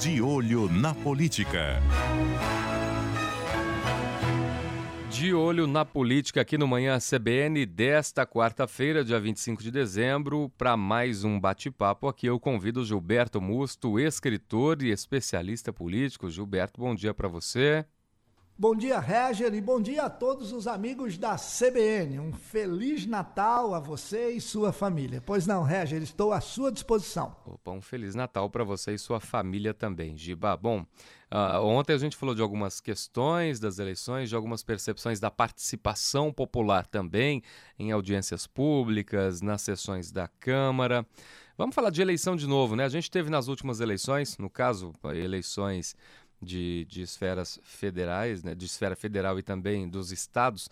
De Olho na Política. De olho na política aqui no Manhã CBN desta quarta-feira, dia 25 de dezembro, para mais um bate-papo aqui. Eu convido Gilberto Musto, escritor e especialista político. Gilberto, bom dia para você. Bom dia, Réger, e bom dia a todos os amigos da CBN. Um feliz Natal a você e sua família. Pois não, Réger, estou à sua disposição. Opa, um feliz Natal para você e sua família também, Giba. Bom, uh, ontem a gente falou de algumas questões das eleições, de algumas percepções da participação popular também em audiências públicas, nas sessões da Câmara. Vamos falar de eleição de novo, né? A gente teve nas últimas eleições, no caso, eleições de, de esferas federais, né, de esfera federal e também dos estados,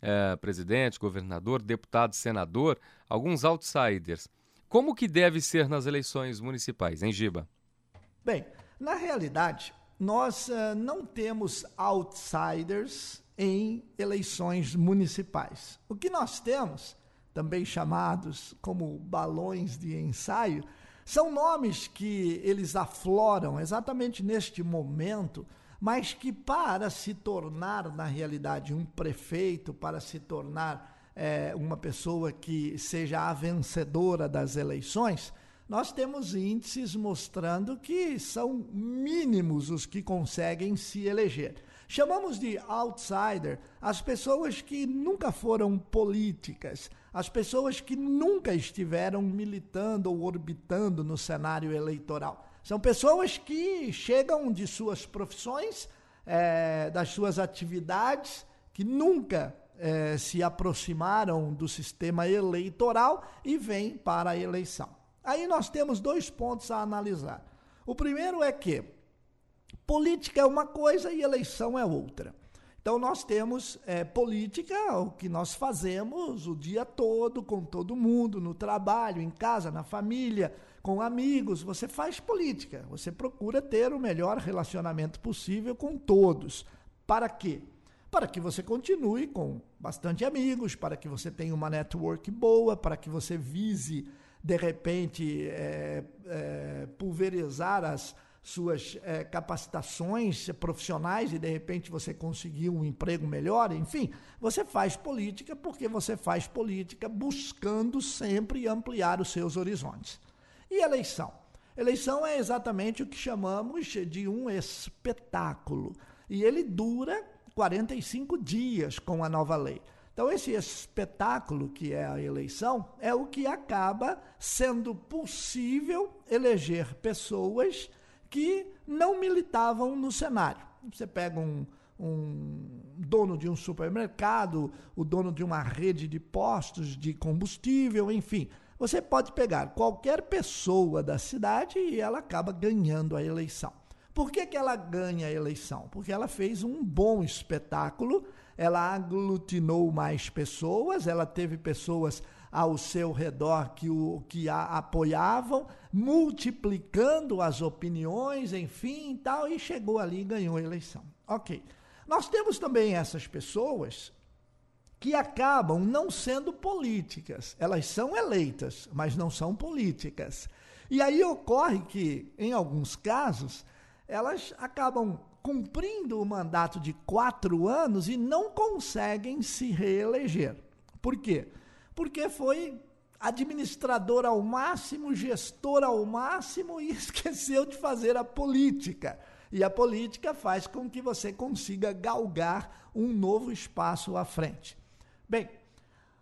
é, presidente, governador, deputado, senador, alguns outsiders. Como que deve ser nas eleições municipais, em Giba? Bem, na realidade, nós uh, não temos outsiders em eleições municipais. O que nós temos, também chamados como balões de ensaio, são nomes que eles afloram exatamente neste momento, mas que para se tornar, na realidade, um prefeito, para se tornar é, uma pessoa que seja a vencedora das eleições, nós temos índices mostrando que são mínimos os que conseguem se eleger. Chamamos de outsider as pessoas que nunca foram políticas, as pessoas que nunca estiveram militando ou orbitando no cenário eleitoral. São pessoas que chegam de suas profissões, é, das suas atividades, que nunca é, se aproximaram do sistema eleitoral e vêm para a eleição. Aí nós temos dois pontos a analisar. O primeiro é que Política é uma coisa e eleição é outra. Então nós temos é, política, o que nós fazemos o dia todo, com todo mundo, no trabalho, em casa, na família, com amigos. Você faz política. Você procura ter o melhor relacionamento possível com todos. Para quê? Para que você continue com bastante amigos, para que você tenha uma network boa, para que você vise, de repente, é, é, pulverizar as suas é, capacitações profissionais e de repente você conseguir um emprego melhor, enfim, você faz política porque você faz política buscando sempre ampliar os seus horizontes. E eleição? Eleição é exatamente o que chamamos de um espetáculo. E ele dura 45 dias com a nova lei. Então, esse espetáculo que é a eleição é o que acaba sendo possível eleger pessoas que não militavam no cenário. Você pega um, um dono de um supermercado, o dono de uma rede de postos de combustível, enfim. Você pode pegar qualquer pessoa da cidade e ela acaba ganhando a eleição. Por que, que ela ganha a eleição? Porque ela fez um bom espetáculo, ela aglutinou mais pessoas, ela teve pessoas ao seu redor que, o, que a apoiavam, multiplicando as opiniões, enfim, tal, e chegou ali e ganhou a eleição. Ok. Nós temos também essas pessoas que acabam não sendo políticas. Elas são eleitas, mas não são políticas. E aí ocorre que, em alguns casos, elas acabam cumprindo o mandato de quatro anos e não conseguem se reeleger. Por quê? Porque foi administrador ao máximo, gestor ao máximo e esqueceu de fazer a política. E a política faz com que você consiga galgar um novo espaço à frente. Bem,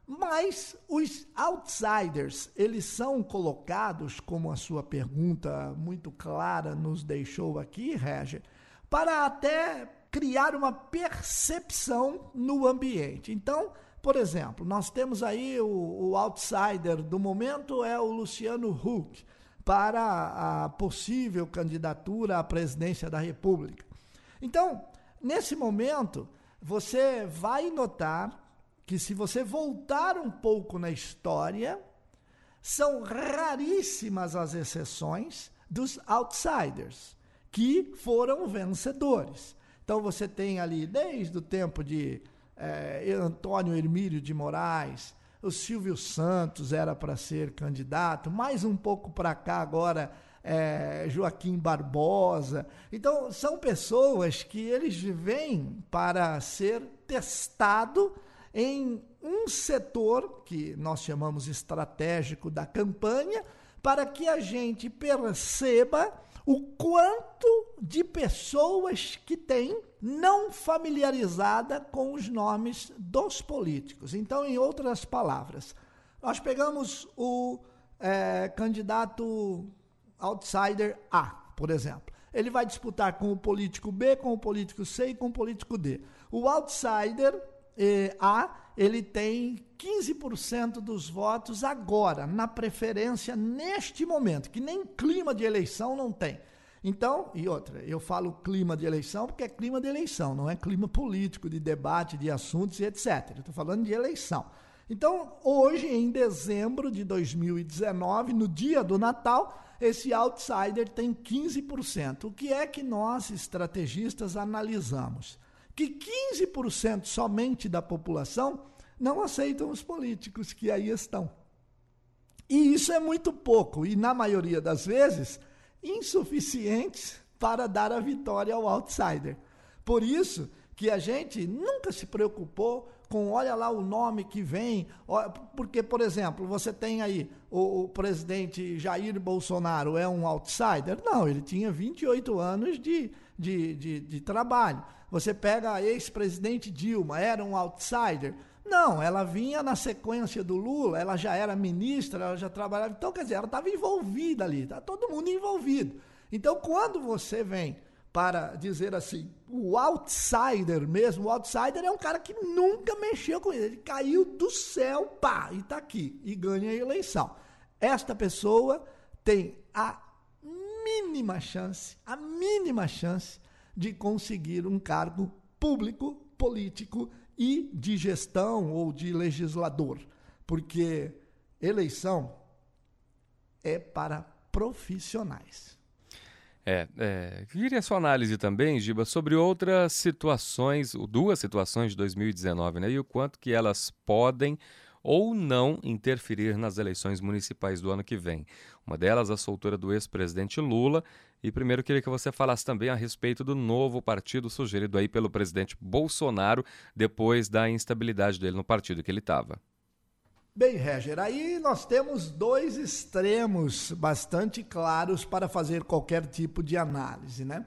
mas os outsiders, eles são colocados, como a sua pergunta muito clara nos deixou aqui, Reger, para até criar uma percepção no ambiente. Então, por exemplo, nós temos aí o, o outsider do momento é o Luciano Huck para a possível candidatura à presidência da República. Então, nesse momento, você vai notar que se você voltar um pouco na história, são raríssimas as exceções dos outsiders que foram vencedores. Então você tem ali desde o tempo de é, Antônio Hermílio de Moraes, o Silvio Santos era para ser candidato, mais um pouco para cá agora é, Joaquim Barbosa. Então, são pessoas que eles vêm para ser testado em um setor que nós chamamos estratégico da campanha, para que a gente perceba o quanto de pessoas que tem não familiarizada com os nomes dos políticos. Então, em outras palavras, nós pegamos o é, candidato outsider A, por exemplo. Ele vai disputar com o político B, com o político C e com o político D. O outsider eh, A, ele tem 15% dos votos agora, na preferência neste momento, que nem clima de eleição não tem. Então, e outra, eu falo clima de eleição porque é clima de eleição, não é clima político, de debate, de assuntos e etc. Estou falando de eleição. Então, hoje, em dezembro de 2019, no dia do Natal, esse outsider tem 15%. O que é que nós, estrategistas, analisamos? Que 15% somente da população não aceitam os políticos que aí estão. E isso é muito pouco, e na maioria das vezes, insuficientes para dar a vitória ao outsider. Por isso que a gente nunca se preocupou com olha lá o nome que vem, porque, por exemplo, você tem aí o, o, presidente Jair Bolsonaro é um outsider? Não, ele tinha 28 anos de, de, de, de trabalho. Você pega a ex-presidente Dilma, era um outsider? Não, ela vinha na sequência do Lula, ela já era ministra, ela já trabalhava. Então, quer dizer, ela estava envolvida ali, está todo mundo envolvido. Então, quando você vem para dizer assim, o outsider mesmo, o outsider é um cara que nunca mexeu com ele, ele caiu do céu, pá, e está aqui, e ganha a eleição. Esta pessoa tem a mínima chance, a mínima chance de conseguir um cargo público, político e de gestão ou de legislador, porque eleição é para profissionais. É, é, queria sua análise também, Giba, sobre outras situações, duas situações de 2019, né? E o quanto que elas podem ou não interferir nas eleições municipais do ano que vem. Uma delas, a soltura do ex-presidente Lula. E primeiro queria que você falasse também a respeito do novo partido sugerido aí pelo presidente Bolsonaro depois da instabilidade dele no partido que ele estava. Bem, Reger, aí nós temos dois extremos bastante claros para fazer qualquer tipo de análise, né?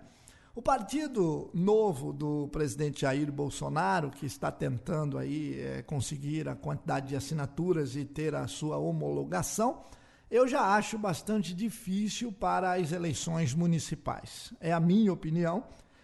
O partido novo do presidente Jair Bolsonaro, que está tentando aí é, conseguir a quantidade de assinaturas e ter a sua homologação, eu já acho bastante difícil para as eleições municipais. É a minha opinião.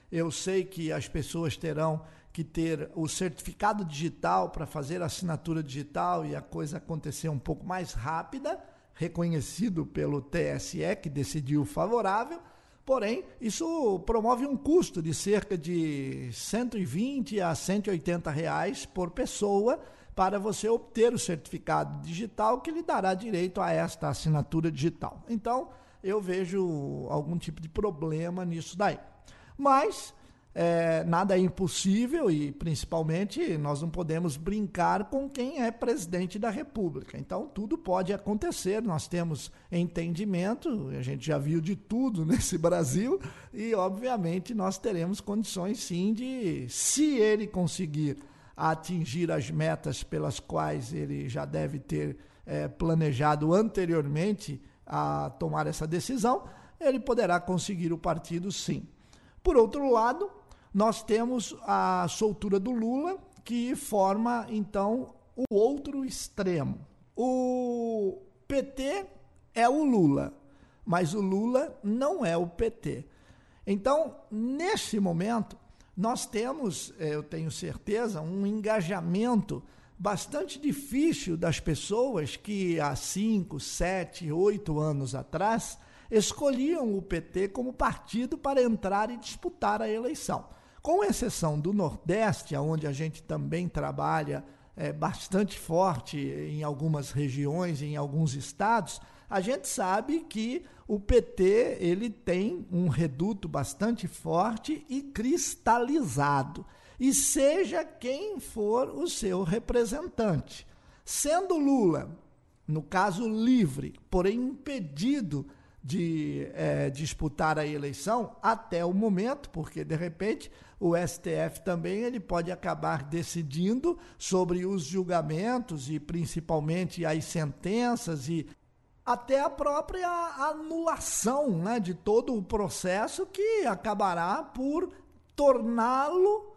Eu sei que as pessoas terão que ter o certificado digital para fazer a assinatura digital e a coisa acontecer um pouco mais rápida, reconhecido pelo TSE, que decidiu favorável. Porém, isso promove um custo de cerca de 120 a 180 reais por pessoa para você obter o certificado digital que lhe dará direito a esta assinatura digital. Então, eu vejo algum tipo de problema nisso daí. Mas é, nada é impossível e, principalmente, nós não podemos brincar com quem é presidente da República. Então, tudo pode acontecer. Nós temos entendimento, a gente já viu de tudo nesse Brasil e, obviamente, nós teremos condições, sim, de, se ele conseguir atingir as metas pelas quais ele já deve ter é, planejado anteriormente a tomar essa decisão, ele poderá conseguir o partido, sim. Por outro lado, nós temos a soltura do Lula, que forma então o outro extremo. O PT é o Lula, mas o Lula não é o PT. Então, nesse momento, nós temos, eh, eu tenho certeza, um engajamento bastante difícil das pessoas que há 5, 7, 8 anos atrás escolhiam o PT como partido para entrar e disputar a eleição. Com exceção do Nordeste, onde a gente também trabalha é, bastante forte em algumas regiões, em alguns estados, a gente sabe que o PT ele tem um reduto bastante forte e cristalizado. E seja quem for o seu representante. Sendo Lula, no caso livre, porém impedido de é, disputar a eleição até o momento, porque de repente o STF também ele pode acabar decidindo sobre os julgamentos e principalmente as sentenças e até a própria anulação né, de todo o processo que acabará por torná-lo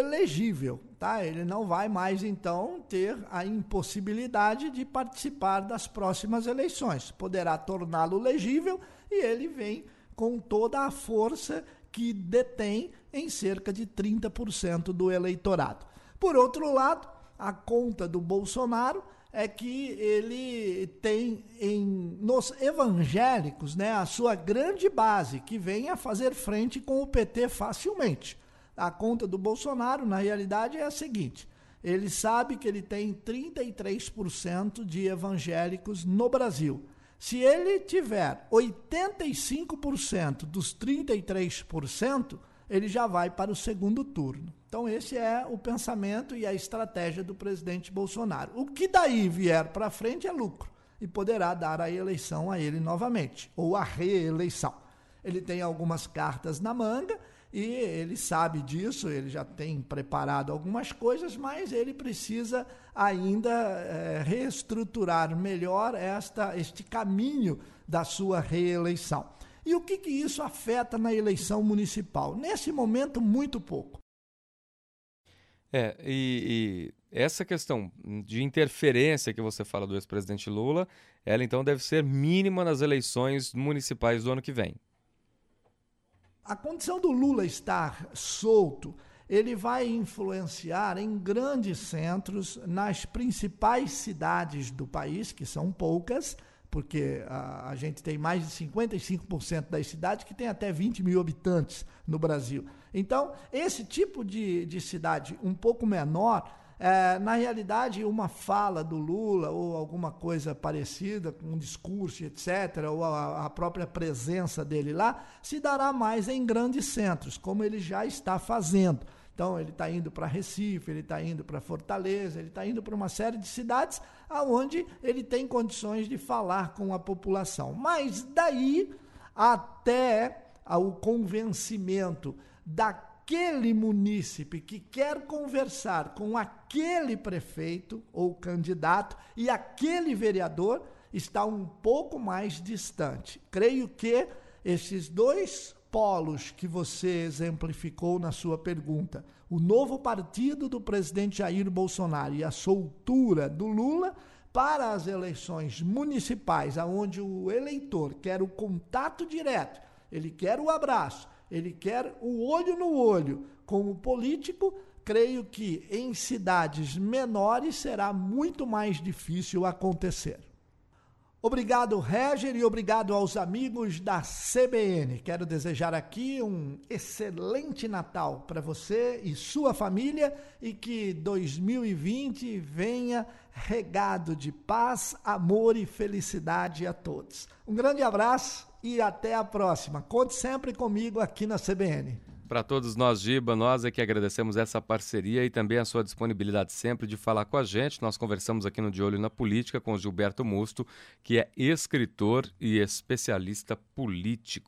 elegível. Tá? Ele não vai mais, então, ter a impossibilidade de participar das próximas eleições. Poderá torná-lo legível e ele vem com toda a força que detém em cerca de 30% do eleitorado. Por outro lado, a conta do Bolsonaro é que ele tem em, nos evangélicos né, a sua grande base, que vem a fazer frente com o PT facilmente. A conta do Bolsonaro, na realidade, é a seguinte: ele sabe que ele tem 33% de evangélicos no Brasil. Se ele tiver 85% dos 33%, ele já vai para o segundo turno. Então, esse é o pensamento e a estratégia do presidente Bolsonaro. O que daí vier para frente é lucro e poderá dar a eleição a ele novamente, ou a reeleição. Ele tem algumas cartas na manga e ele sabe disso, ele já tem preparado algumas coisas, mas ele precisa ainda é, reestruturar melhor esta, este caminho da sua reeleição. E o que, que isso afeta na eleição municipal? Nesse momento, muito pouco. É, e, e, essa questão de interferência que você fala do ex-presidente Lula, ela então deve ser mínima nas eleições municipais do ano que vem a condição do Lula estar solto, ele vai influenciar em grandes centros, nas principais cidades do país, que são poucas, porque a, a gente tem mais de 55% das cidades que tem até 20 mil habitantes no Brasil. Então, esse tipo de, de cidade um pouco menor é, na realidade, uma fala do Lula ou alguma coisa parecida, um discurso, etc., ou a, a própria presença dele lá, se dará mais em grandes centros, como ele já está fazendo. Então, ele está indo para Recife, ele está indo para Fortaleza, ele está indo para uma série de cidades aonde ele tem condições de falar com a população. Mas daí até o convencimento da aquele munícipe que quer conversar com aquele prefeito ou candidato e aquele vereador está um pouco mais distante. Creio que esses dois polos que você exemplificou na sua pergunta, o novo partido do presidente Jair Bolsonaro e a soltura do Lula para as eleições municipais, aonde o eleitor quer o contato direto, ele quer o abraço, ele quer o olho no olho com o político. Creio que em cidades menores será muito mais difícil acontecer. Obrigado, Reger, e obrigado aos amigos da CBN. Quero desejar aqui um excelente Natal para você e sua família e que 2020 venha regado de paz, amor e felicidade a todos. Um grande abraço e até a próxima. Conte sempre comigo aqui na CBN. Para todos nós, Giba, nós é que agradecemos essa parceria e também a sua disponibilidade sempre de falar com a gente. Nós conversamos aqui no De Olho na Política com Gilberto Musto, que é escritor e especialista político.